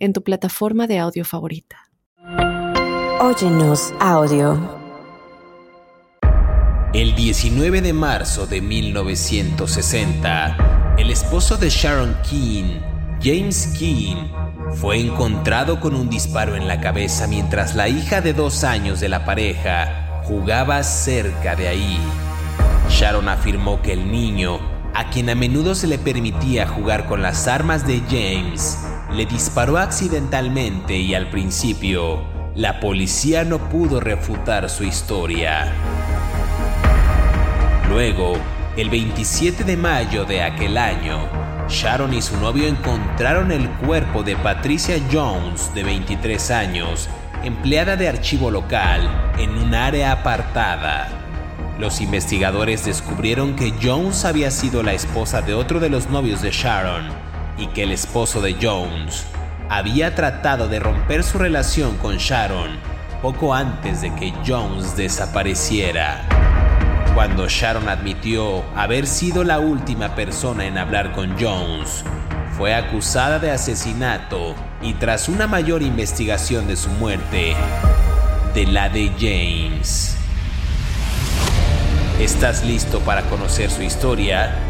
en tu plataforma de audio favorita. Óyenos audio. El 19 de marzo de 1960, el esposo de Sharon Keane, James Keane, fue encontrado con un disparo en la cabeza mientras la hija de dos años de la pareja jugaba cerca de ahí. Sharon afirmó que el niño, a quien a menudo se le permitía jugar con las armas de James, le disparó accidentalmente y al principio la policía no pudo refutar su historia. Luego, el 27 de mayo de aquel año, Sharon y su novio encontraron el cuerpo de Patricia Jones, de 23 años, empleada de archivo local, en un área apartada. Los investigadores descubrieron que Jones había sido la esposa de otro de los novios de Sharon, y que el esposo de Jones había tratado de romper su relación con Sharon poco antes de que Jones desapareciera. Cuando Sharon admitió haber sido la última persona en hablar con Jones, fue acusada de asesinato y tras una mayor investigación de su muerte, de la de James. ¿Estás listo para conocer su historia?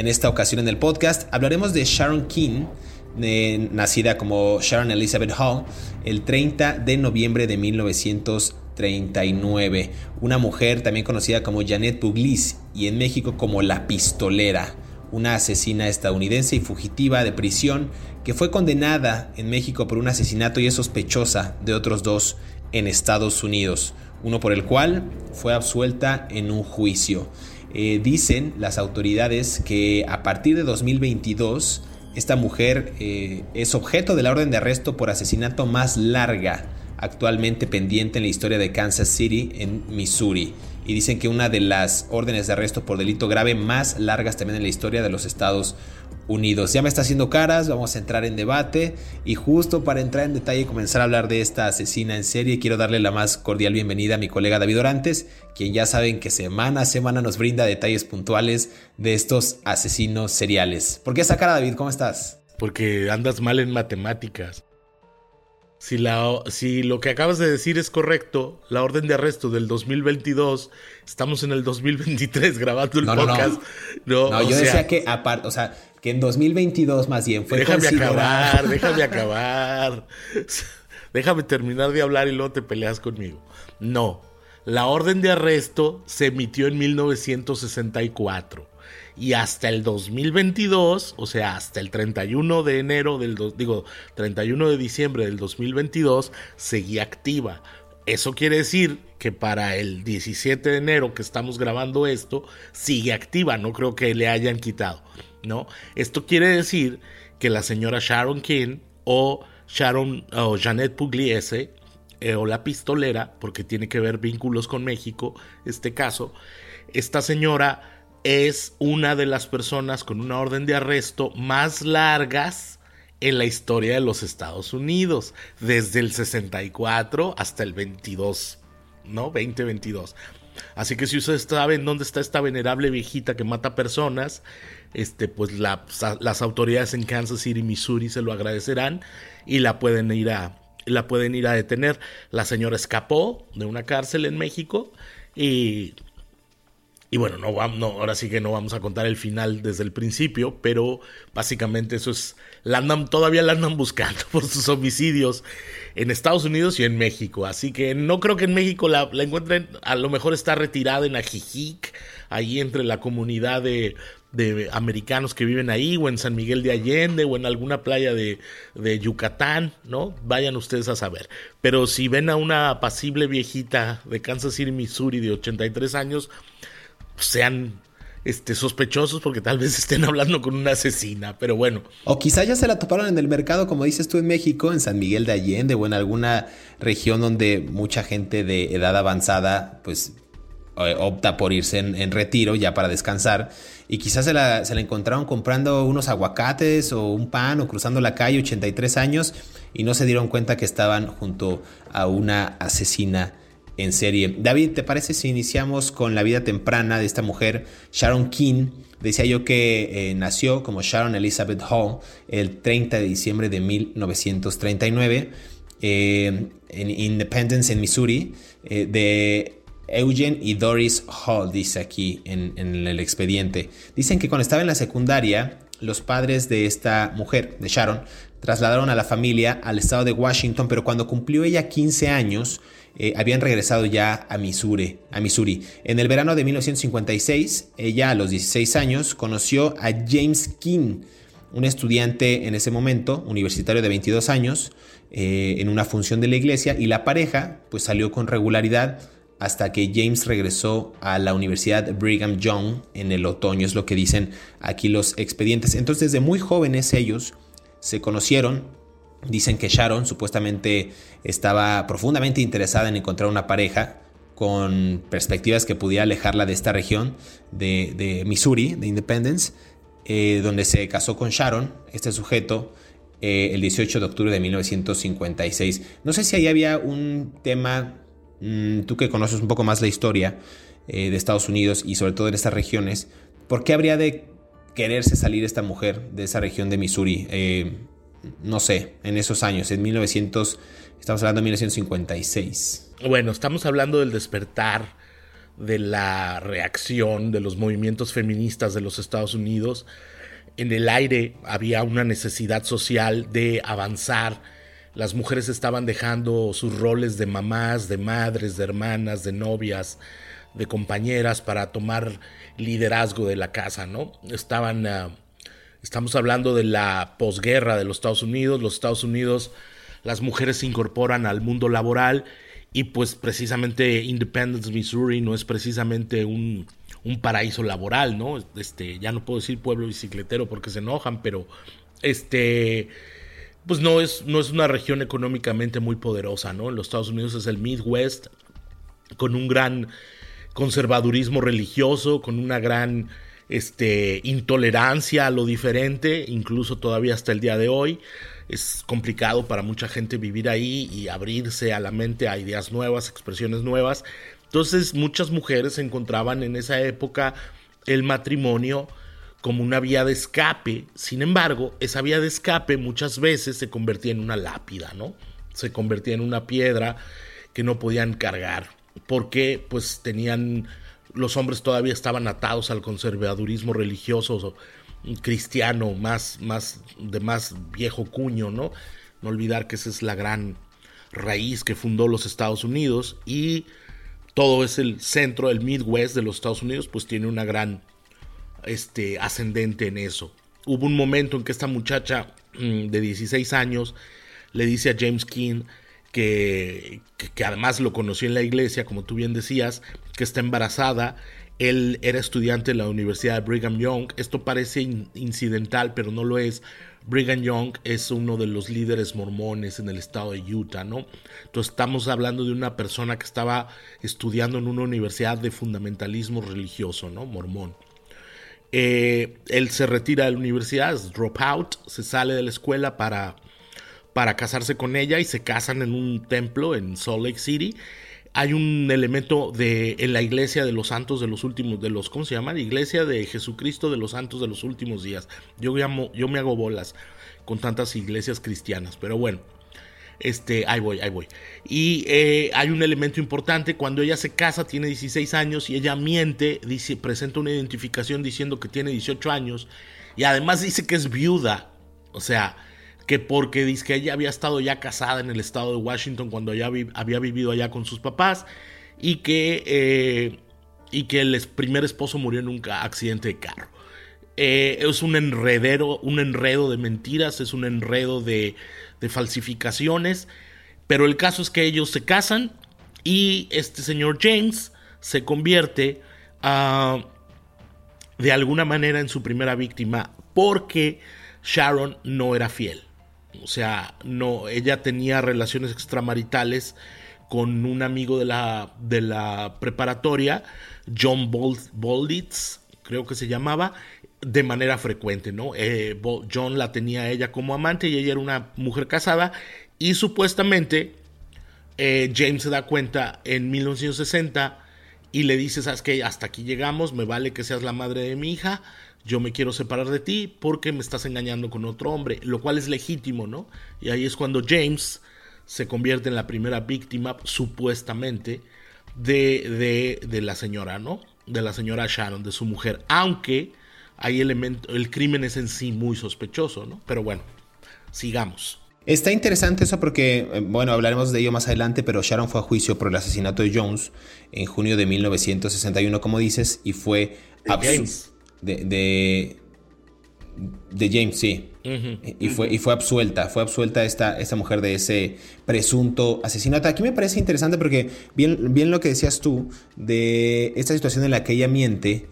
En esta ocasión en el podcast hablaremos de Sharon King, nacida como Sharon Elizabeth Hall el 30 de noviembre de 1939. Una mujer también conocida como Janet Pugliese y en México como La Pistolera, una asesina estadounidense y fugitiva de prisión que fue condenada en México por un asesinato y es sospechosa de otros dos en Estados Unidos, uno por el cual fue absuelta en un juicio. Eh, dicen las autoridades que a partir de 2022 esta mujer eh, es objeto de la orden de arresto por asesinato más larga actualmente pendiente en la historia de Kansas City en Missouri. Y dicen que una de las órdenes de arresto por delito grave más largas también en la historia de los Estados Unidos. Ya me está haciendo caras, vamos a entrar en debate y justo para entrar en detalle y comenzar a hablar de esta asesina en serie, quiero darle la más cordial bienvenida a mi colega David Orantes, quien ya saben que semana a semana nos brinda detalles puntuales de estos asesinos seriales. ¿Por qué esa cara, David? ¿Cómo estás? Porque andas mal en matemáticas. Si, la, si lo que acabas de decir es correcto, la orden de arresto del 2022, estamos en el 2023 grabando el podcast. No, no. yo decía que aparte, o sea, que en 2022 más bien fue Déjame acabar, déjame acabar. déjame terminar de hablar y luego te peleas conmigo. No, la orden de arresto se emitió en 1964 y hasta el 2022, o sea, hasta el 31 de enero del, digo, 31 de diciembre del 2022, seguía activa. Eso quiere decir que para el 17 de enero que estamos grabando esto, sigue activa, no creo que le hayan quitado, ¿no? Esto quiere decir que la señora Sharon King o Sharon o Janet Pugliese eh, o la pistolera, porque tiene que ver vínculos con México, este caso, esta señora es una de las personas con una orden de arresto más largas en la historia de los Estados Unidos, desde el 64 hasta el 22, ¿no? 2022. Así que si ustedes saben dónde está esta venerable viejita que mata personas, este, pues las autoridades en Kansas City, Missouri se lo agradecerán y la pueden ir a, la pueden ir a detener. La señora escapó de una cárcel en México y Y bueno, no, no, ahora sí que no vamos a contar el final desde el principio, pero básicamente eso es, la andan, todavía la andan buscando por sus homicidios en Estados Unidos y en México. Así que no creo que en México la, la encuentren, a lo mejor está retirada en Ajijic, ahí entre la comunidad de, de americanos que viven ahí, o en San Miguel de Allende, o en alguna playa de, de, Yucatán, ¿no? Vayan ustedes a saber. Pero si ven a una apacible viejita de Kansas City, Missouri, de 83 años, sean este, sospechosos porque tal vez estén hablando con una asesina, pero bueno. O quizá ya se la toparon en el mercado, como dices tú en México, en San Miguel de Allende o en alguna región donde mucha gente de edad avanzada, pues eh, opta por irse en, retiro ya para descansar y quizás se la, se la, encontraron comprando unos aguacates o un pan o cruzando la calle 83 años y no se dieron cuenta que estaban junto a una asesina en serie. David, ¿te parece si iniciamos con la vida temprana de esta mujer, Sharon King? Decía yo que eh, nació como Sharon Elizabeth Hall el 30 de diciembre de 1939 eh, en Independence, en Missouri, eh, de Eugene y Doris Hall, dice aquí en, en el expediente. Dicen que cuando estaba en la secundaria, los padres de esta mujer, de Sharon, trasladaron a la familia al estado de Washington, pero cuando cumplió ella 15 años, eh, habían regresado ya a Missouri. En el verano de 1956, ella a los 16 años conoció a James King, un estudiante en ese momento, universitario de 22 años, eh, en una función de la iglesia y la pareja pues salió con regularidad hasta que James regresó a la Universidad Brigham Young en el otoño, es lo que dicen aquí los expedientes. Entonces desde muy jóvenes ellos se conocieron, Dicen que Sharon supuestamente estaba profundamente interesada en encontrar una pareja con perspectivas que pudiera alejarla de esta región de, Missouri, de Independence, eh, donde se casó con Sharon, este sujeto, eh, el 18 de octubre de 1956. No sé si ahí había un tema, mm, tú que conoces un poco más la historia eh, de Estados Unidos y sobre todo en estas regiones, ¿por qué habría de quererse salir esta mujer de esa región de Missouri? No sé, en esos años, en 1900, estamos hablando de 1956. Bueno, estamos hablando del despertar de la reacción de los movimientos feministas de los Estados Unidos. En el aire había una necesidad social de avanzar. Las mujeres estaban dejando sus roles de mamás, de madres, de hermanas, de novias, de compañeras para tomar liderazgo de la casa, ¿no? Estaban ah, Estamos hablando de la posguerra de los Estados Unidos. Los Estados Unidos, las mujeres se incorporan al mundo laboral y pues precisamente Independence, Missouri no es precisamente un, paraíso laboral, ¿no? Este, ya no puedo decir pueblo bicicletero porque se enojan, pero este pues no es, no es una región económicamente muy poderosa, ¿no? En los Estados Unidos es el Midwest, con un gran conservadurismo religioso, con una gran este, intolerancia a lo diferente, incluso todavía hasta el día de hoy. Es complicado para mucha gente vivir ahí y abrirse a la mente a ideas nuevas, expresiones nuevas. Entonces muchas mujeres encontraban en esa época el matrimonio como una vía de escape. Sin embargo, esa vía de escape muchas veces se convertía en una lápida, ¿no? Se convertía en una piedra que no podían cargar porque pues tenían los hombres todavía estaban atados al conservadurismo religioso cristiano más, más de más viejo cuño, ¿no? No olvidar que esa es la gran raíz que fundó los Estados Unidos y todo es el centro, el Midwest de los Estados Unidos, pues tiene una gran este, ascendente en eso. Hubo un momento en que esta muchacha mm, de 16 años le dice a James King que, que, además lo conoció en la iglesia, como tú bien decías, que está embarazada. Él era estudiante en la Universidad de Brigham Young. Esto parece incidental, pero no lo es. Brigham Young es uno de los líderes mormones en el estado de Utah, ¿no? Entonces estamos hablando de una persona que estaba estudiando en una universidad de fundamentalismo religioso, ¿no? Mormón. Eh, él se retira de la universidad, es drop out, se sale de la escuela para para casarse con ella y se casan en un templo en Salt Lake City. Hay un elemento de en la iglesia de los santos de los últimos de los ¿cómo se llama? Iglesia de Jesucristo de los santos de los últimos días. Yo llamo, yo me hago bolas con tantas iglesias cristianas, pero bueno. Este, ahí voy, ahí voy. Y eh, hay un elemento importante, cuando ella se casa tiene 16 años y ella miente, presenta una identificación diciendo que tiene 18 años y además dice que es viuda. O sea, que porque dice que ella había estado ya casada en el estado de Washington cuando ella había vivido allá con sus papás y que, eh, y que el primer esposo murió en un accidente de carro. Eh, es un enredero, un enredo de mentiras, es un enredo de, falsificaciones. Pero el caso es que ellos se casan y este señor James se convierte ah, de alguna manera en su primera víctima porque Sharon no era fiel. O sea, no, ella tenía relaciones extramaritales con un amigo de la, de la preparatoria, John Bolditz, creo que se llamaba, de manera frecuente, ¿no? Eh, John la tenía ella como amante y ella era una mujer casada y supuestamente eh, James se da cuenta en 1960 y le dice, sabes que hasta aquí llegamos, me vale que seas la madre de mi hija, yo me quiero separar de ti porque me estás engañando con otro hombre, lo cual es legítimo, ¿no? Y ahí es cuando James se convierte en la primera víctima, supuestamente, de, de, de la señora, ¿no? De la señora Sharon, de su mujer, aunque hay elementos, el crimen es en sí muy sospechoso, ¿no? Pero bueno, sigamos. Está interesante eso porque, eh, bueno, hablaremos de ello más adelante, pero Sharon fue a juicio por el asesinato de Jones en junio de 1961, como dices, y fue... James. De, de, James, sí. y, fue, y fue absuelta, fue absuelta esta, esta mujer de ese presunto asesinato. Aquí me parece interesante porque bien, bien lo que decías tú de esta situación en la que ella miente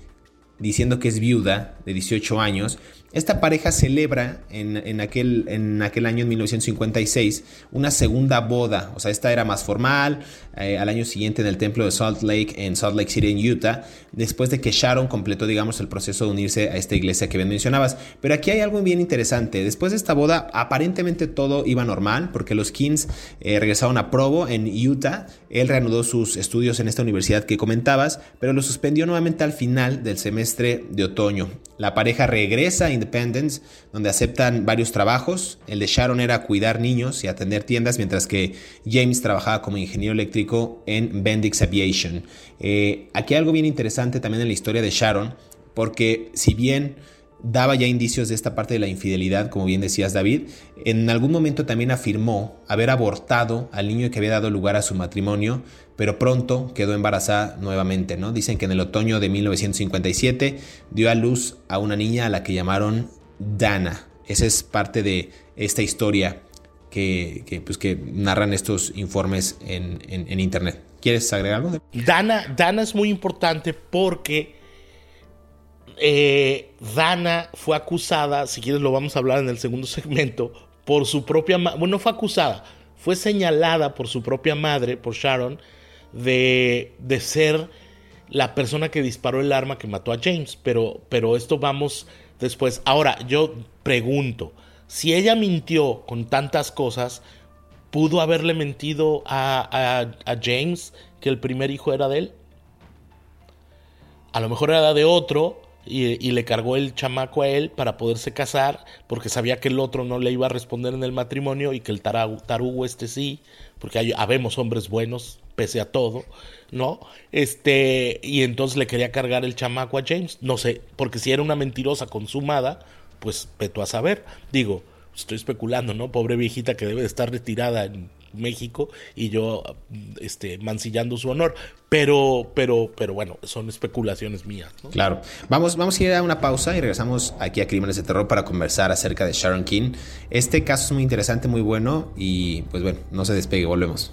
diciendo que es viuda de 18 años esta pareja celebra en, aquel, en aquel año, en 1956, una segunda boda. O sea, esta era más formal, eh, al año siguiente en el templo de Salt Lake, en Salt Lake City, en Utah, después de que Sharon completó, digamos, el proceso de unirse a esta iglesia que bien mencionabas. Pero aquí hay algo bien interesante. Después de esta boda, aparentemente todo iba normal, porque los Kings eh, regresaron a Provo, en Utah. Él reanudó sus estudios en esta universidad que comentabas, pero lo suspendió nuevamente al final del semestre de otoño. La pareja regresa Independence, donde aceptan varios trabajos. El de Sharon era cuidar niños y atender tiendas, mientras que James trabajaba como ingeniero eléctrico en Bendix Aviation. Eh, aquí hay algo bien interesante también en la historia de Sharon, porque si bien daba ya indicios de esta parte de la infidelidad, como bien decías David, en algún momento también afirmó haber abortado al niño que había dado lugar a su matrimonio, pero pronto quedó embarazada nuevamente, ¿no? Dicen que en el otoño de 1957 dio a luz a una niña a la que llamaron Dana. Esa es parte de esta historia que, pues, que narran estos informes en, internet. ¿Quieres agregar algo? Dana, Dana es muy importante porque eh, Dana fue acusada, si quieres lo vamos a hablar en el segundo segmento, por su propia bueno, no fue acusada, fue señalada por su propia madre, por Sharon, de, de ser la persona que disparó el arma que mató a James. Pero, pero esto vamos después. Ahora, yo pregunto, si ella mintió con tantas cosas, ¿pudo haberle mentido a, a, James que el primer hijo era de él? A lo mejor era de otro y, le cargó el chamaco a él para poderse casar, porque sabía que el otro no le iba a responder en el matrimonio y que el tarugo este sí, porque hay, habemos hombres buenos, pese a todo, ¿no? Este, y entonces le quería cargar el chamaco a James, no sé, porque si era una mentirosa consumada, pues peto a saber, digo, estoy especulando, ¿no? Pobre viejita que debe de estar retirada en México y yo este, mancillando su honor. Pero, pero, pero bueno, son especulaciones mías. Claro. Vamos, vamos a ir a una pausa y regresamos aquí a Crímenes de Terror para conversar acerca de Sharon King. Este caso es muy interesante, muy bueno y pues bueno, no se despegue, volvemos.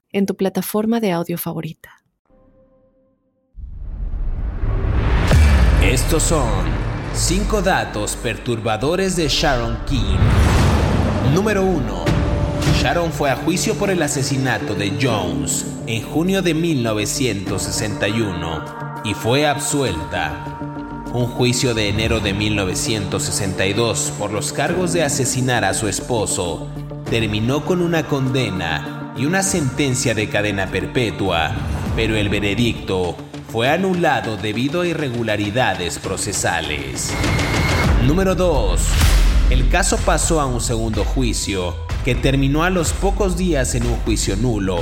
en tu plataforma de audio favorita. Estos son 5 datos perturbadores de Sharon King. Número 1. Sharon fue a juicio por el asesinato de Jones en junio de 1961 y fue absuelta. Un juicio de enero de 1962 por los cargos de asesinar a su esposo terminó con una condena y una sentencia de cadena perpetua, pero el veredicto fue anulado debido a irregularidades procesales. Número 2. El caso pasó a un segundo juicio, que terminó a los pocos días en un juicio nulo.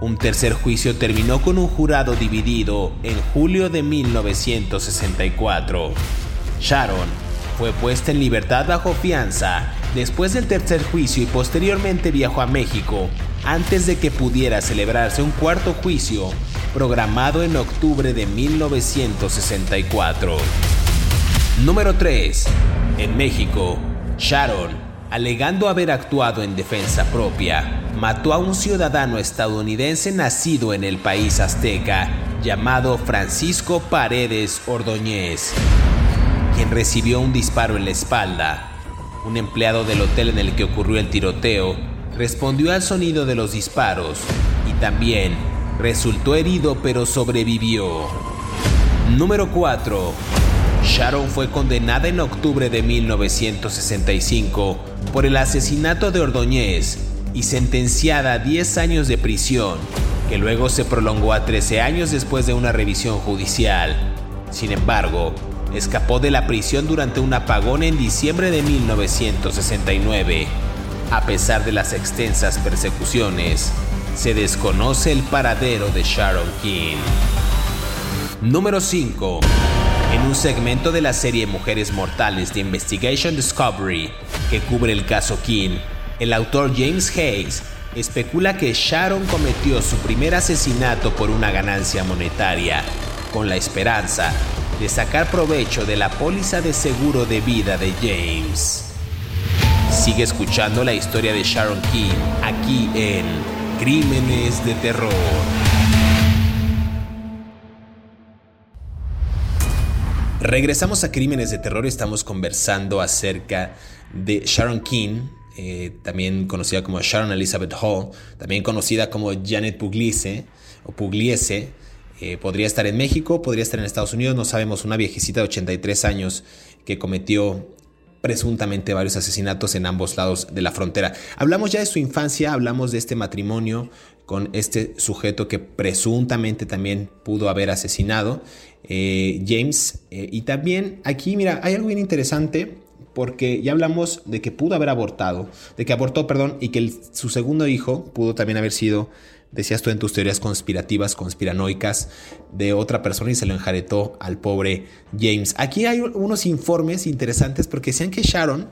Un tercer juicio terminó con un jurado dividido en julio de 1964. Sharon fue puesta en libertad bajo fianza después del tercer juicio y posteriormente viajó a México antes de que pudiera celebrarse un cuarto juicio programado en octubre de 1964. Número 3. En México, Sharon, alegando haber actuado en defensa propia, mató a un ciudadano estadounidense nacido en el país azteca llamado Francisco Paredes Ordóñez, quien recibió un disparo en la espalda. Un empleado del hotel en el que ocurrió el tiroteo respondió al sonido de los disparos y también resultó herido pero sobrevivió. Número 4. Sharon fue condenada en octubre de 1965 por el asesinato de Ordóñez y sentenciada a 10 años de prisión, que luego se prolongó a 13 años después de una revisión judicial. Sin embargo, escapó de la prisión durante un apagón en diciembre de 1969. A pesar de las extensas persecuciones, se desconoce el paradero de Sharon King. Número 5. En un segmento de la serie Mujeres Mortales de Investigation Discovery, que cubre el caso King, el autor James Hayes especula que Sharon cometió su primer asesinato por una ganancia monetaria, con la esperanza de sacar provecho de la póliza de seguro de vida de James. Sigue escuchando la historia de Sharon King aquí en Crímenes de Terror. Regresamos a Crímenes de Terror, estamos conversando acerca de Sharon King, eh, también conocida como Sharon Elizabeth Hall, también conocida como Janet Pugliese o Pugliese. Eh, podría estar en México, podría estar en Estados Unidos, no sabemos, una viejecita de 83 años que cometió presuntamente varios asesinatos en ambos lados de la frontera. Hablamos ya de su infancia, hablamos de este matrimonio con este sujeto que presuntamente también pudo haber asesinado, eh, James. Eh, y también aquí, mira, hay algo bien interesante porque ya hablamos de que pudo haber abortado, de que abortó, perdón, y que su segundo hijo pudo también haber sido decías tú en tus teorías conspirativas, conspiranoicas, de otra persona y se lo enjaretó al pobre James. Aquí hay unos informes interesantes porque decían que Sharon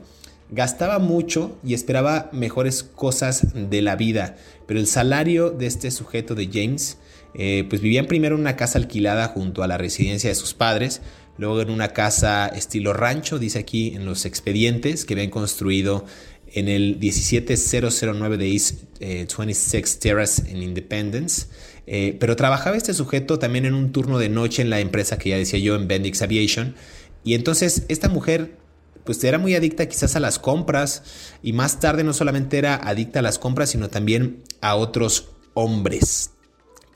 gastaba mucho y esperaba mejores cosas de la vida, pero el salario de este sujeto de James, eh, pues vivían primero en una casa alquilada junto a la residencia de sus padres, luego en una casa estilo rancho, dice aquí en los expedientes, que habían construido en el 17009 de East 26 eh, Terrace en Independence. Eh, pero trabajaba este sujeto también en un turno de noche en la empresa que ya decía yo, en Bendix Aviation. Y entonces esta mujer pues era muy adicta quizás a las compras y más tarde no solamente era adicta a las compras, sino también a otros hombres.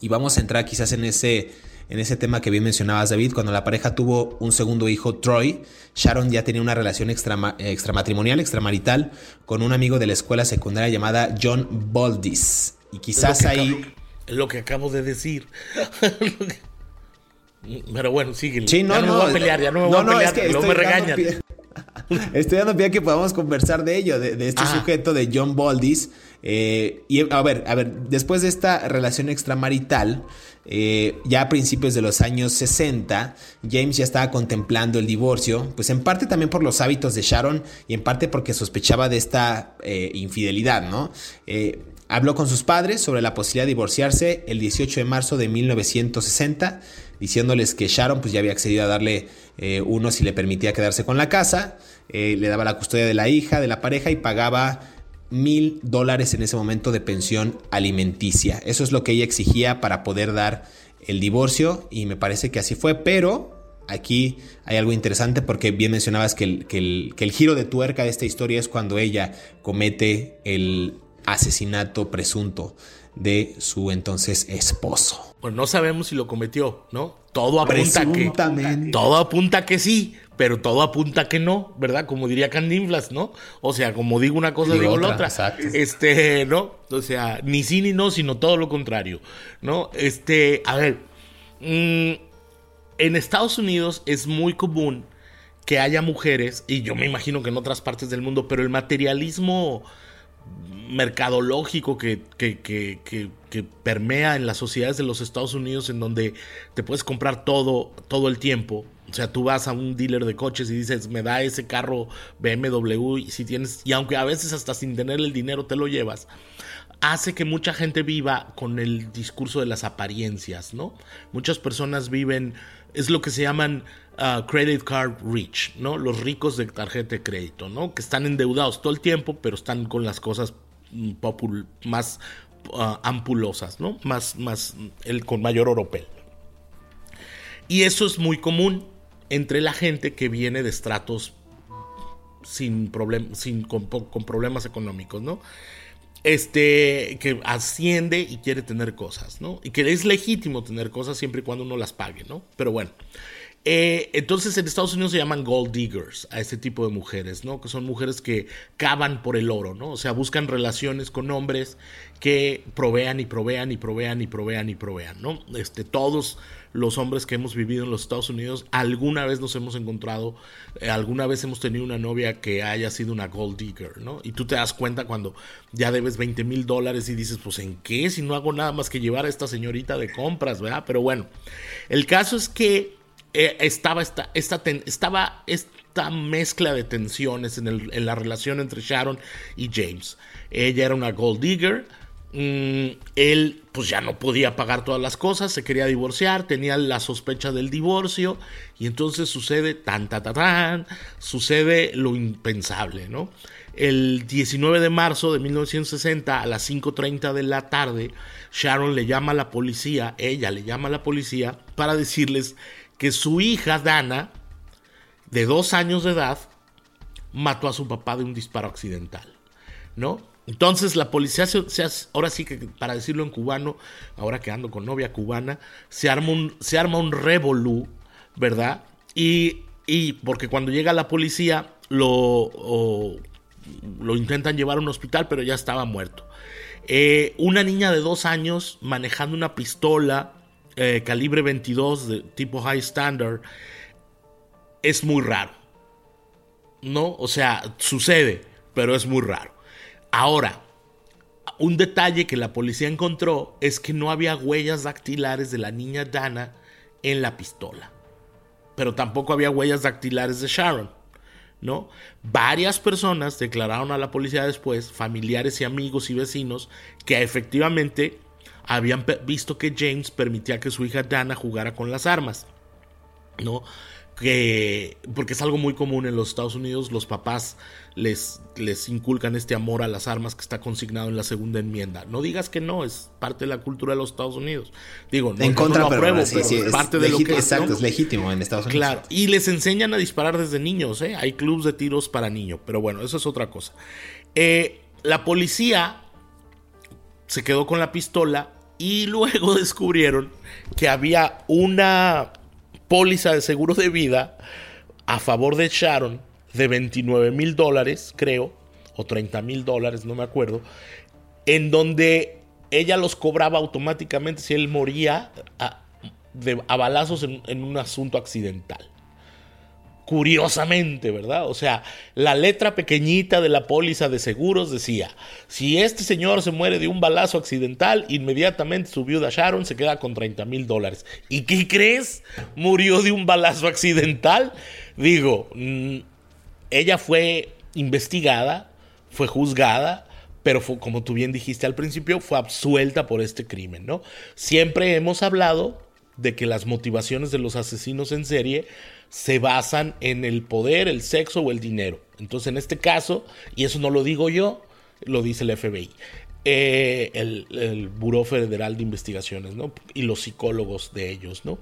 Y vamos a entrar quizás en ese en ese tema que bien mencionabas, David, cuando la pareja tuvo un segundo hijo, Troy, Sharon ya tenía una relación extramatrimonial, extramarital, con un amigo de la escuela secundaria llamada John Baldis. Y quizás ahí... lo que acabo de decir. Pero bueno, sigue. Sí, no, ya no, no, me voy a pelear, ya no me voy a pelear, es que no me regañan. Estoy dando pie a que podamos conversar de ello, de, este sujeto de John Baldis. Eh, y a ver, a ver, después de esta relación extramarital, eh, ya a principios de los años 60, James ya estaba contemplando el divorcio, pues en parte también por los hábitos de Sharon y en parte porque sospechaba de esta eh, infidelidad, ¿no? Habló con sus padres sobre la posibilidad de divorciarse el 18 de marzo de 1960, diciéndoles que Sharon pues ya había accedido a darle uno si le permitía quedarse con la casa, le daba la custodia de la hija, de la pareja y pagaba mil dólares en ese momento de pensión alimenticia. Eso es lo que ella exigía para poder dar el divorcio y me parece que así fue, pero aquí hay algo interesante porque bien mencionabas que el, que el giro de tuerca de esta historia es cuando ella comete el asesinato presunto de su entonces esposo. Pues no sabemos si lo cometió, ¿no? Todo apunta que todo apunta que sí, pero todo apunta que no, ¿verdad? Como diría Candinflas, ¿no? O sea, como digo una cosa, digo, la otra. Este, ¿no? O sea, ni sí ni no, sino todo lo contrario, ¿no? Este, a ver, mm, en Estados Unidos es muy común que haya mujeres, y yo me imagino que en otras partes del mundo, pero el materialismo mercadológico que, que, que, que, permea en las sociedades de los Estados Unidos en donde te puedes comprar todo, todo el tiempo. O sea, tú vas a un dealer de coches y dices, me da ese carro BMW y si tienes, y aunque a veces hasta sin tener el dinero te lo llevas, hace que mucha gente viva con el discurso de las apariencias, ¿no? Muchas personas viven, es lo que se llaman uh, credit card rich, ¿no? Los ricos de tarjeta de crédito, ¿no? Que están endeudados todo el tiempo, pero están con las cosas mm, más uh, ampulosas, ¿no? Más, más, el, con mayor oropel. Y eso es muy común entre la gente que viene de estratos sin, sin con, con problemas económicos, ¿no? este, que asciende y quiere tener cosas, ¿no? Y que es legítimo tener cosas siempre y cuando uno las pague, ¿no? Pero bueno. Eh, entonces en Estados Unidos se llaman gold diggers a este tipo de mujeres, ¿no? Que son mujeres que cavan por el oro, ¿no? O sea, buscan relaciones con hombres que provean y provean y provean y provean y provean, ¿no? Este, todos los hombres que hemos vivido en los Estados Unidos, alguna vez nos hemos encontrado, eh, alguna vez hemos tenido una novia que haya sido una gold digger, ¿no? Y tú te das cuenta cuando ya debes 20 mil dólares y dices, pues ¿en qué? Si no hago nada más que llevar a esta señorita de compras, ¿verdad? Pero bueno, el caso es que eh, estaba, esta, esta estaba esta mezcla de tensiones en, la relación entre Sharon y James. Ella era una gold digger, Mm, él pues ya no podía pagar todas las cosas, se quería divorciar, tenía la sospecha del divorcio y entonces sucede tan, tan, tan, tan sucede lo impensable, ¿no? El 19 de marzo de 1960 a las 5.30 de la tarde, Sharon le llama a la policía, ella le llama a la policía para decirles que su hija Dana, de dos años de edad, mató a su papá de un disparo accidental, ¿no? Entonces la policía, se, ahora sí que para decirlo en cubano, ahora que ando con novia cubana, se arma un, se arma un revolú, ¿verdad? Y, y porque cuando llega la policía lo, lo intentan llevar a un hospital, pero ya estaba muerto. Eh, una niña de dos años manejando una pistola eh, calibre 22 de tipo high standard es muy raro. ¿No? O sea, sucede, pero es muy raro. Ahora, un detalle que la policía encontró es que no había huellas dactilares de la niña Dana en la pistola. Pero tampoco había huellas dactilares de Sharon. ¿No? Varias personas declararon a la policía después, familiares y amigos y vecinos, que efectivamente habían visto que James permitía que su hija Dana jugara con las armas. ¿No? que porque es algo muy común en los Estados Unidos, los papás les, les inculcan este amor a las armas que está consignado en la segunda enmienda. No digas que no, es parte de la cultura de los Estados Unidos. Digo, no, en contra, lo apruebo, pero, es parte de lo que exacto, es legítimo en Estados Unidos. Claro, y les enseñan a disparar desde niños, ¿eh? Hay clubes de tiros para niños, pero bueno, eso es otra cosa. Eh, la policía se quedó con la pistola y luego descubrieron que había una póliza de seguro de vida a favor de Sharon de 29 mil dólares, creo, o 30 mil dólares, no me acuerdo, en donde ella los cobraba automáticamente si él moría a, de, balazos en un asunto accidental curiosamente, ¿verdad? O sea, la letra pequeñita de la póliza de seguros decía, si este señor se muere de un balazo accidental, inmediatamente su viuda Sharon se queda con 30 mil dólares. ¿Y qué crees? Murió de un balazo accidental. Digo, mm, ella fue investigada, fue juzgada, pero como tú bien dijiste al principio, fue absuelta por este crimen, ¿no? Siempre hemos hablado de que las motivaciones de los asesinos en serie se basan en el poder, el sexo o el dinero. Entonces, en este caso, y eso no lo digo yo, lo dice el FBI, eh, el, el, Buró Federal de Investigaciones, ¿no? Y los psicólogos de ellos, ¿no?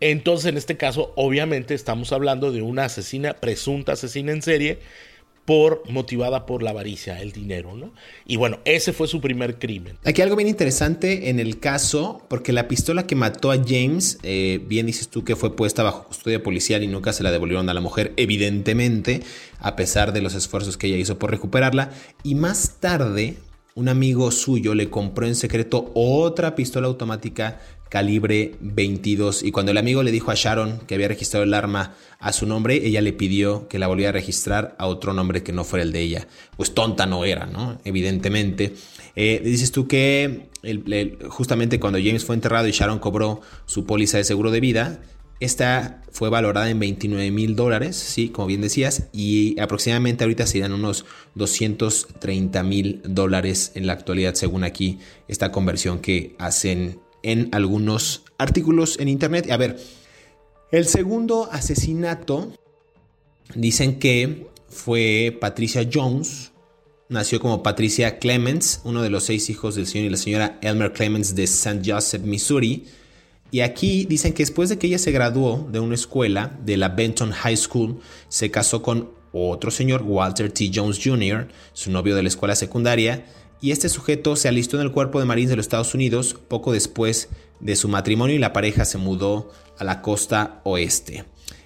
Entonces, en este caso, obviamente estamos hablando de una asesina, presunta asesina en serie, por motivada por la avaricia, el dinero, ¿no? Y bueno, ese fue su primer crimen. Aquí algo bien interesante en el caso, porque la pistola que mató a James, eh, bien dices tú que fue puesta bajo custodia policial y nunca se la devolvieron a la mujer, evidentemente, a pesar de los esfuerzos que ella hizo por recuperarla. Y más tarde, un amigo suyo le compró en secreto otra pistola automática calibre 22 y cuando el amigo le dijo a Sharon que había registrado el arma a su nombre, ella le pidió que la volviera a registrar a otro nombre que no fuera el de ella. Pues tonta no era, ¿no? Evidentemente. Eh, dices tú que justamente cuando James fue enterrado y Sharon cobró su póliza de seguro de vida, esta fue valorada en 29 mil dólares, sí, como bien decías, y aproximadamente ahorita serían unos 230 mil dólares en la actualidad, según aquí esta conversión que hacen en algunos artículos en internet. A ver, el segundo asesinato dicen que fue Patricia Jones. Nació como Patricia Clemens, uno de los seis hijos del señor y la señora Elmer Clemens de St. Joseph, Missouri. Y aquí dicen que después de que ella se graduó de una escuela, de la Benton High School, se casó con otro señor, Walter T. Jones Jr., su novio de la escuela secundaria, y este sujeto se alistó en el cuerpo de Marines de los Estados Unidos poco después de su matrimonio y la pareja se mudó a la costa oeste.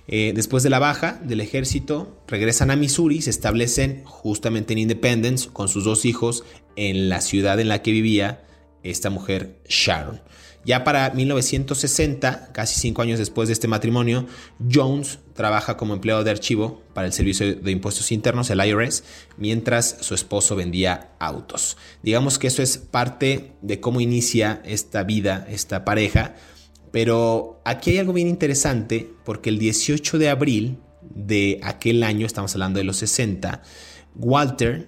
Eh, después de la baja del ejército, regresan a Missouri se establecen justamente en Independence con sus dos hijos en la ciudad en la que vivía esta mujer Sharon. Ya para 1960, casi cinco años después de este matrimonio, Jones trabaja como empleado de archivo para el Servicio de Impuestos Internos, el IRS, mientras su esposo vendía autos. Digamos que eso es parte de cómo inicia esta vida, esta pareja, pero aquí hay algo bien interesante porque el 18 de abril de aquel año, estamos hablando de los 60, Walter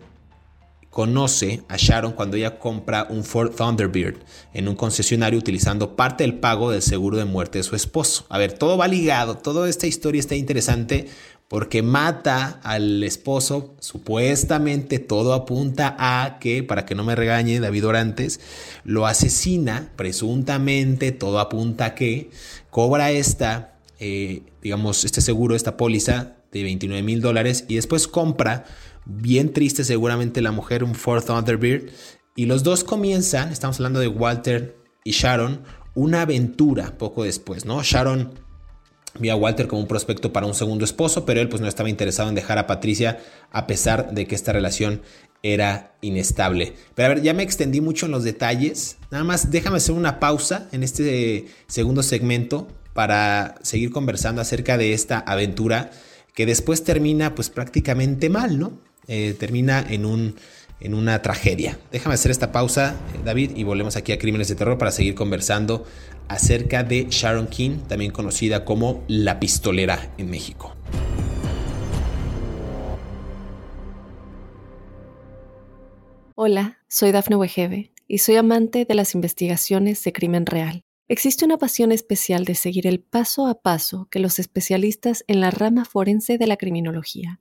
conoce a Sharon cuando ella compra un Ford Thunderbird en un concesionario utilizando parte del pago del seguro de muerte de su esposo. A ver, todo va ligado, toda esta historia está interesante porque mata al esposo, supuestamente todo apunta a que, para que no me regañe David Orantes, lo asesina, presuntamente todo apunta a que cobra esta, eh, digamos, este seguro, esta póliza de 29 mil dólares y después compra bien triste seguramente la mujer, un Ford Thunderbird. Y los dos comienzan, estamos hablando de Walter y Sharon, una aventura poco después, ¿no? Sharon vio a Walter como un prospecto para un segundo esposo, pero él pues no estaba interesado en dejar a Patricia a pesar de que esta relación era inestable. Pero a ver, ya me extendí mucho en los detalles. Nada más déjame hacer una pausa en este segundo segmento para seguir conversando acerca de esta aventura que después termina pues prácticamente mal, ¿no? Eh, termina en, un, en una tragedia. Déjame hacer esta pausa, eh, David, y volvemos aquí a Crímenes de Terror para seguir conversando acerca de Sharon King, también conocida como la pistolera en México. Hola, soy Dafne Wegebe y soy amante de las investigaciones de crimen real. Existe una pasión especial de seguir el paso a paso que los especialistas en la rama forense de la criminología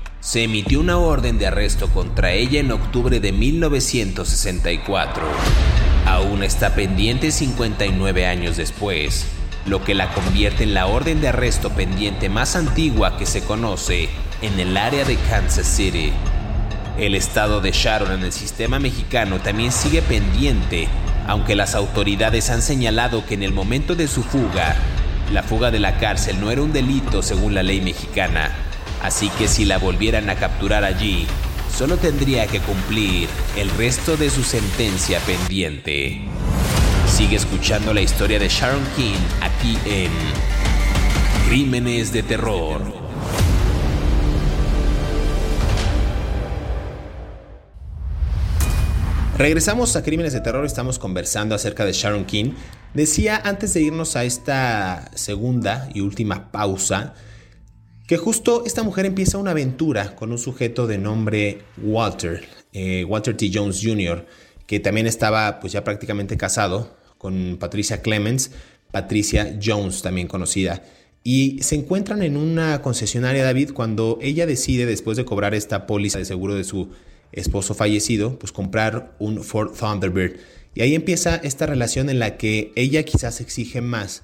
se emitió una orden de arresto contra ella en octubre de 1964. Aún está pendiente 59 años después, lo que la convierte en la orden de arresto pendiente más antigua que se conoce en el área de Kansas City. El estado de Sharon en el sistema mexicano también sigue pendiente, aunque las autoridades han señalado que en el momento de su fuga, la fuga de la cárcel no era un delito según la ley mexicana Así que si la volvieran a capturar allí, solo tendría que cumplir el resto de su sentencia pendiente. Sigue escuchando la historia de Sharon King aquí en Crímenes de Terror. Regresamos a Crímenes de Terror, estamos conversando acerca de Sharon King. Decía antes de irnos a esta segunda y última pausa, que justo esta mujer empieza una aventura con un sujeto de nombre Walter, eh, Walter T. Jones Jr., que también estaba pues ya prácticamente casado con Patricia Clemens, Patricia Jones también conocida. Y se encuentran en una concesionaria David cuando ella decide, después de cobrar esta póliza de seguro de su esposo fallecido, pues comprar un Ford Thunderbird. Y ahí empieza esta relación en la que ella quizás exige más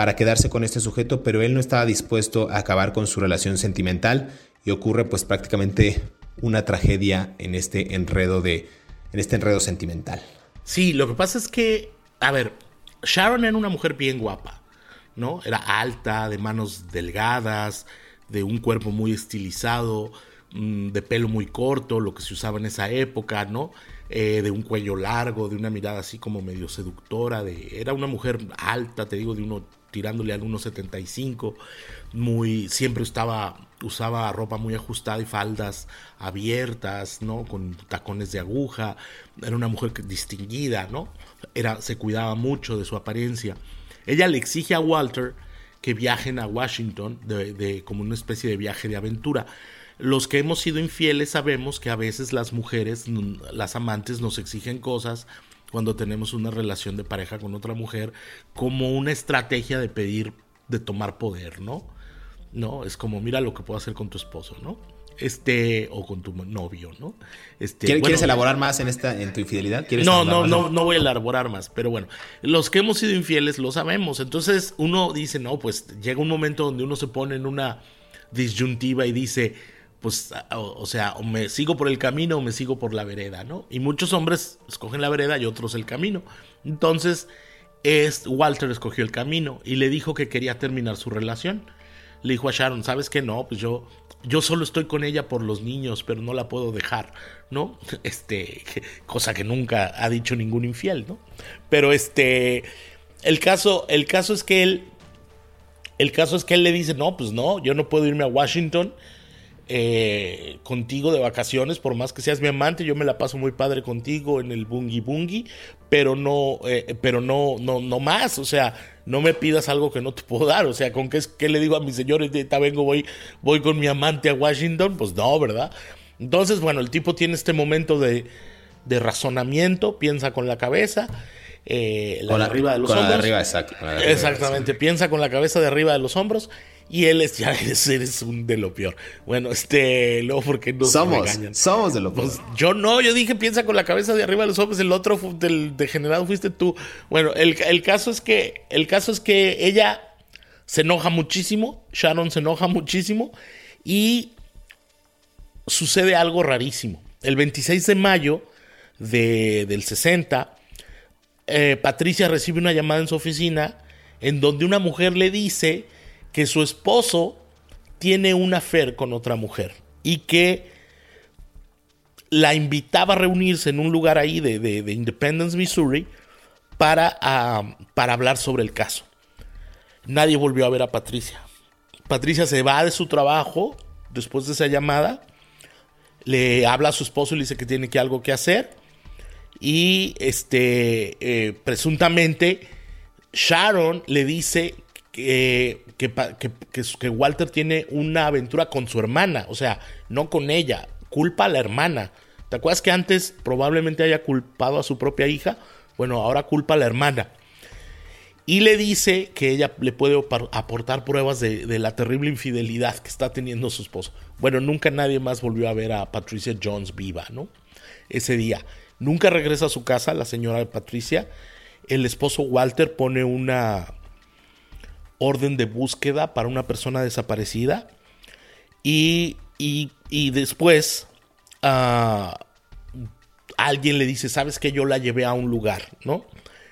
para quedarse con este sujeto, pero él no estaba dispuesto a acabar con su relación sentimental y ocurre pues prácticamente una tragedia en este enredo de en este enredo sentimental. Sí, lo que pasa es que, a ver, Sharon era una mujer bien guapa, ¿no? Era alta, de manos delgadas, de un cuerpo muy estilizado, mm, de pelo muy corto, lo que se usaba en esa época, ¿no? Eh, de un cuello largo, de una mirada así como medio seductora, de, era una mujer alta, te digo, de uno tirándole al 1.75, muy, siempre estaba, usaba ropa muy ajustada y faldas abiertas, ¿no? Con tacones de aguja, era una mujer distinguida, ¿no? Era, se cuidaba mucho de su apariencia. Ella le exige a Walter que viajen a Washington de, como una especie de viaje de aventura. Los que hemos sido infieles sabemos que a veces las mujeres, las amantes, nos exigen cosas cuando tenemos una relación de pareja con otra mujer como una estrategia de pedir, de tomar poder, ¿no? ¿No? Es como, mira lo que puedo hacer con tu esposo, ¿no? Este, o con tu novio, ¿no? Este, ¿Quieres, elaborar más en esta, en tu infidelidad? no, no, no, no voy a elaborar más, pero bueno, los que hemos sido infieles lo sabemos. Entonces uno dice, no, pues llega un momento donde uno se pone en una disyuntiva y dice, pues, o, sea, o me sigo por el camino o me sigo por la vereda, ¿no? Y muchos hombres escogen la vereda y otros el camino. Entonces, es, Walter escogió el camino y le dijo que quería terminar su relación. Le dijo a Sharon, ¿sabes qué? No, pues yo, yo solo estoy con ella por los niños, pero no la puedo dejar, ¿no? Este, cosa que nunca ha dicho ningún infiel, ¿no? Pero este, el caso, el caso es que él, el caso es que él le dice, no, pues no, yo no puedo irme a Washington eh, contigo de vacaciones, por más que seas mi amante, yo me la paso muy padre contigo en el bungi bungi, pero no, eh, pero no, no, no más, o sea, no me pidas algo que no te puedo dar, o sea, con qué, qué le digo a mis señores, de vengo, voy, voy con mi amante a Washington, pues no, ¿verdad? Entonces, bueno, el tipo tiene este momento de, de razonamiento, piensa con la cabeza. Eh, la arriba de los hombros. Exactamente, piensa con la cabeza de arriba de los hombros y él es, ya eres, un de lo peor. Bueno, este, luego porque no somos, somos de lo peor. Pues, yo no, yo dije piensa con la cabeza de arriba de los hombres, el otro del degenerado fuiste tú. Bueno, el, el, caso es que, el caso es que ella se enoja muchísimo, Sharon se enoja muchísimo y sucede algo rarísimo. El 26 de mayo de, del 60, eh, Patricia recibe una llamada en su oficina en donde una mujer le dice que su esposo tiene una affair con otra mujer y que la invitaba a reunirse en un lugar ahí de, de, Independence, Missouri, para, ah, para hablar sobre el caso. Nadie volvió a ver a Patricia. Patricia se va de su trabajo después de esa llamada, le habla a su esposo y le dice que tiene que algo que hacer y este eh, presuntamente Sharon le dice que, que, Walter tiene una aventura con su hermana, o sea, no con ella, culpa a la hermana. ¿Te acuerdas que antes probablemente haya culpado a su propia hija? Bueno, ahora culpa a la hermana. Y le dice que ella le puede aportar pruebas de, de, la terrible infidelidad que está teniendo su esposo. Bueno, nunca nadie más volvió a ver a Patricia Jones viva, ¿no? Ese día. Nunca regresa a su casa la señora Patricia. El esposo Walter pone una orden de búsqueda para una persona desaparecida. Y, y, después uh, alguien le dice, ¿sabes que Yo la llevé a un lugar, ¿no?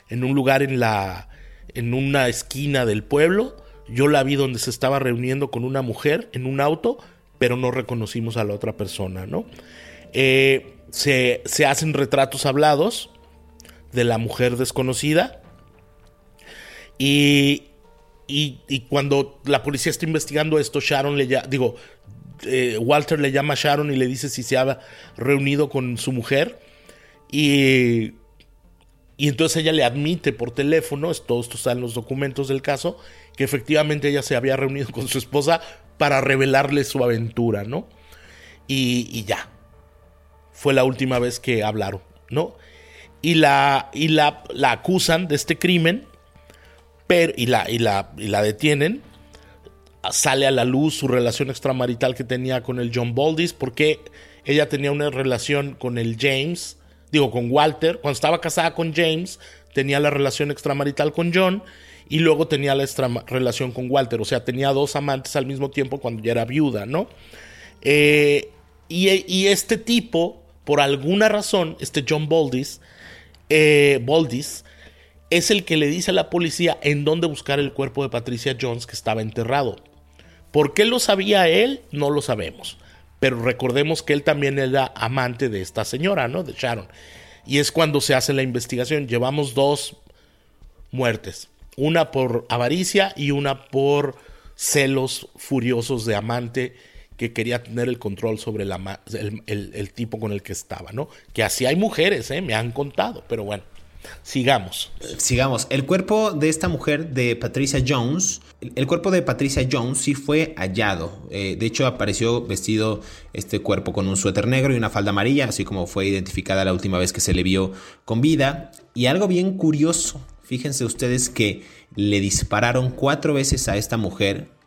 En un lugar en la... en una esquina del pueblo. Yo la vi donde se estaba reuniendo con una mujer en un auto, pero no reconocimos a la otra persona, ¿no? Eh, se, se hacen retratos hablados de la mujer desconocida. Y, y, cuando la policía está investigando esto, Sharon le llama, digo, eh, Walter le llama a Sharon y le dice si se ha reunido con su mujer. Y, y entonces ella le admite por teléfono, todo esto está en los documentos del caso, que efectivamente ella se había reunido con su esposa, para revelarle su aventura, ¿no? Y, ya. Fue la última vez que hablaron, ¿no? Y la, y la, la acusan de este crimen pero, y, la, y, la, y la detienen. Sale a la luz su relación extramarital que tenía con el John Baldis, porque ella tenía una relación con el James, digo, con Walter. Cuando estaba casada con James, tenía la relación extramarital con John y luego tenía la relación con Walter. O sea, tenía dos amantes al mismo tiempo cuando ya era viuda, ¿no? Eh, y, este tipo, por alguna razón, este John Baldis, eh, Baldis, es el que le dice a la policía en dónde buscar el cuerpo de Patricia Jones que estaba enterrado. ¿Por qué lo sabía él? No lo sabemos. Pero recordemos que él también era amante de esta señora, ¿no? De Sharon. Y es cuando se hace la investigación. Llevamos dos muertes. Una por avaricia y una por celos furiosos de amante que quería tener el control sobre el, tipo con el que estaba, ¿no? Que así hay mujeres, ¿eh? Me han contado, pero bueno. Sigamos. Sigamos. El cuerpo de esta mujer, de Patricia Jones, el cuerpo de Patricia Jones sí fue hallado. Eh, de hecho, apareció vestido este cuerpo con un suéter negro y una falda amarilla, así como fue identificada la última vez que se le vio con vida. Y algo bien curioso, fíjense ustedes que le dispararon cuatro veces a esta mujer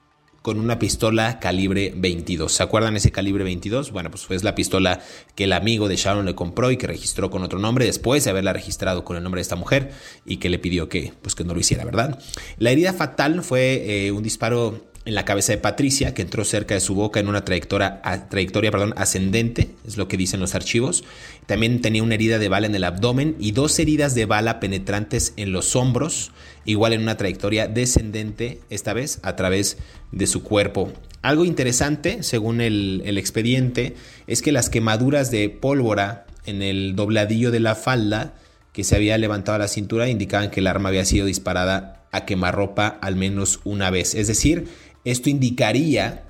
con una pistola calibre 22. ¿Se acuerdan ese calibre 22? Bueno, pues fue la pistola que el amigo de Sharon le compró y que registró con otro nombre después de haberla registrado con el nombre de esta mujer y que le pidió que, pues que no lo hiciera, ¿verdad? La herida fatal fue eh, un disparo en la cabeza de Patricia, que entró cerca de su boca en una trayectoria, trayectoria perdón, ascendente, es lo que dicen los archivos. También tenía una herida de bala en el abdomen y dos heridas de bala penetrantes en los hombros, igual en una trayectoria descendente, esta vez a través de su cuerpo. Algo interesante, según el, el expediente, es que las quemaduras de pólvora en el dobladillo de la falda que se había levantado a la cintura indicaban que el arma había sido disparada a quemarropa al menos una vez. Es decir, esto indicaría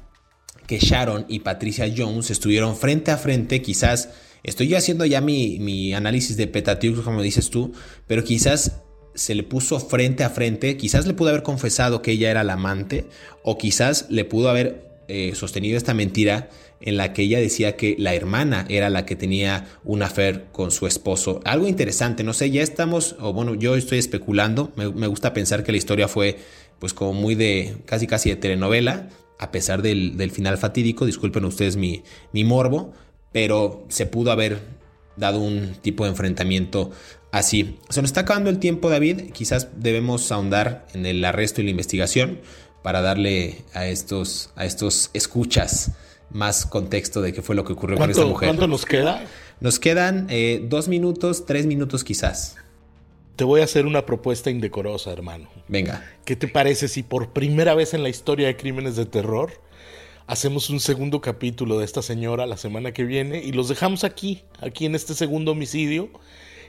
que Sharon y Patricia Jones estuvieron frente a frente, quizás, estoy haciendo ya mi, análisis de Petatiux, como dices tú, pero quizás se le puso frente a frente, quizás le pudo haber confesado que ella era la amante, o quizás le pudo haber eh, sostenido esta mentira en la que ella decía que la hermana era la que tenía un affair con su esposo. Algo interesante, no sé, ya estamos, o bueno, yo estoy especulando, me gusta pensar que la historia fue pues como muy de casi casi de telenovela, a pesar del, final fatídico, disculpen ustedes mi, mi morbo, pero se pudo haber dado un tipo de enfrentamiento así. Se nos está acabando el tiempo, David. Quizás debemos ahondar en el arresto y la investigación para darle a estos, a estos escuchas más contexto de qué fue lo que ocurrió con esta mujer. ¿Cuánto nos queda? Nos quedan eh, dos minutos, tres minutos quizás. Te voy a hacer una propuesta indecorosa, hermano. Venga. ¿Qué te parece si por primera vez en la historia de crímenes de terror hacemos un segundo capítulo de esta señora la semana que viene y los dejamos aquí, aquí en este segundo homicidio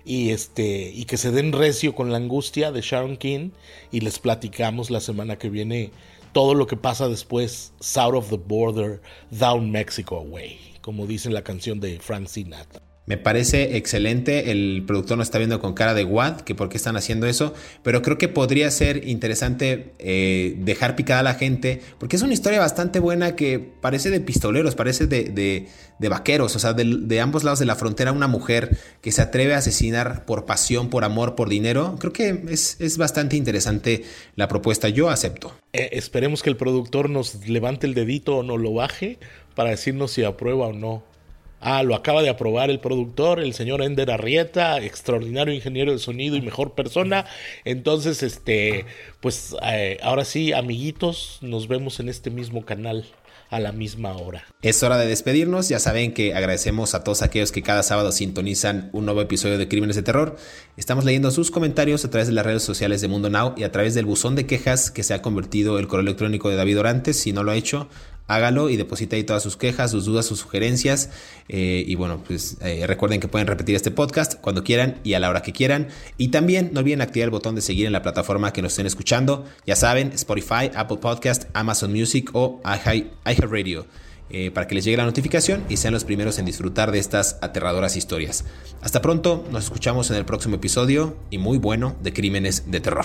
y este y que se den recio con la angustia de Sharon King y les platicamos la semana que viene todo lo que pasa después south of the border down Mexico way, como dice la canción de Frank Sinatra. Me parece excelente. El productor nos está viendo con cara de what, que por qué están haciendo eso. Pero creo que podría ser interesante eh, dejar picada a la gente. Porque es una historia bastante buena que parece de pistoleros, parece de, vaqueros. O sea, de, ambos lados de la frontera, una mujer que se atreve a asesinar por pasión, por amor, por dinero. Creo que es, bastante interesante la propuesta. Yo acepto. Eh, esperemos que el productor nos levante el dedito o no lo baje para decirnos si aprueba o no. Ah, lo acaba de aprobar el productor, el señor Ender Arrieta, extraordinario ingeniero de sonido y mejor persona. Entonces, este, pues eh, ahora sí, amiguitos, nos vemos en este mismo canal a la misma hora. Es hora de despedirnos. Ya saben que agradecemos a todos aquellos que cada sábado sintonizan un nuevo episodio de Crímenes de Terror. Estamos leyendo sus comentarios a través de las redes sociales de Mundo Now y a través del buzón de quejas que se ha convertido el correo electrónico de David Orantes. Si no lo ha hecho, hágalo y deposita ahí todas sus quejas, sus dudas, sus sugerencias. Eh, y bueno, pues eh, recuerden que pueden repetir este podcast cuando quieran y a la hora que quieran. Y también no olviden activar el botón de seguir en la plataforma que nos estén escuchando. Ya saben, Spotify, Apple Podcast, Amazon Music o iHeartRadio. Eh, para que les llegue la notificación y sean los primeros en disfrutar de estas aterradoras historias. Hasta pronto, nos escuchamos en el próximo episodio y muy bueno de Crímenes de Terror.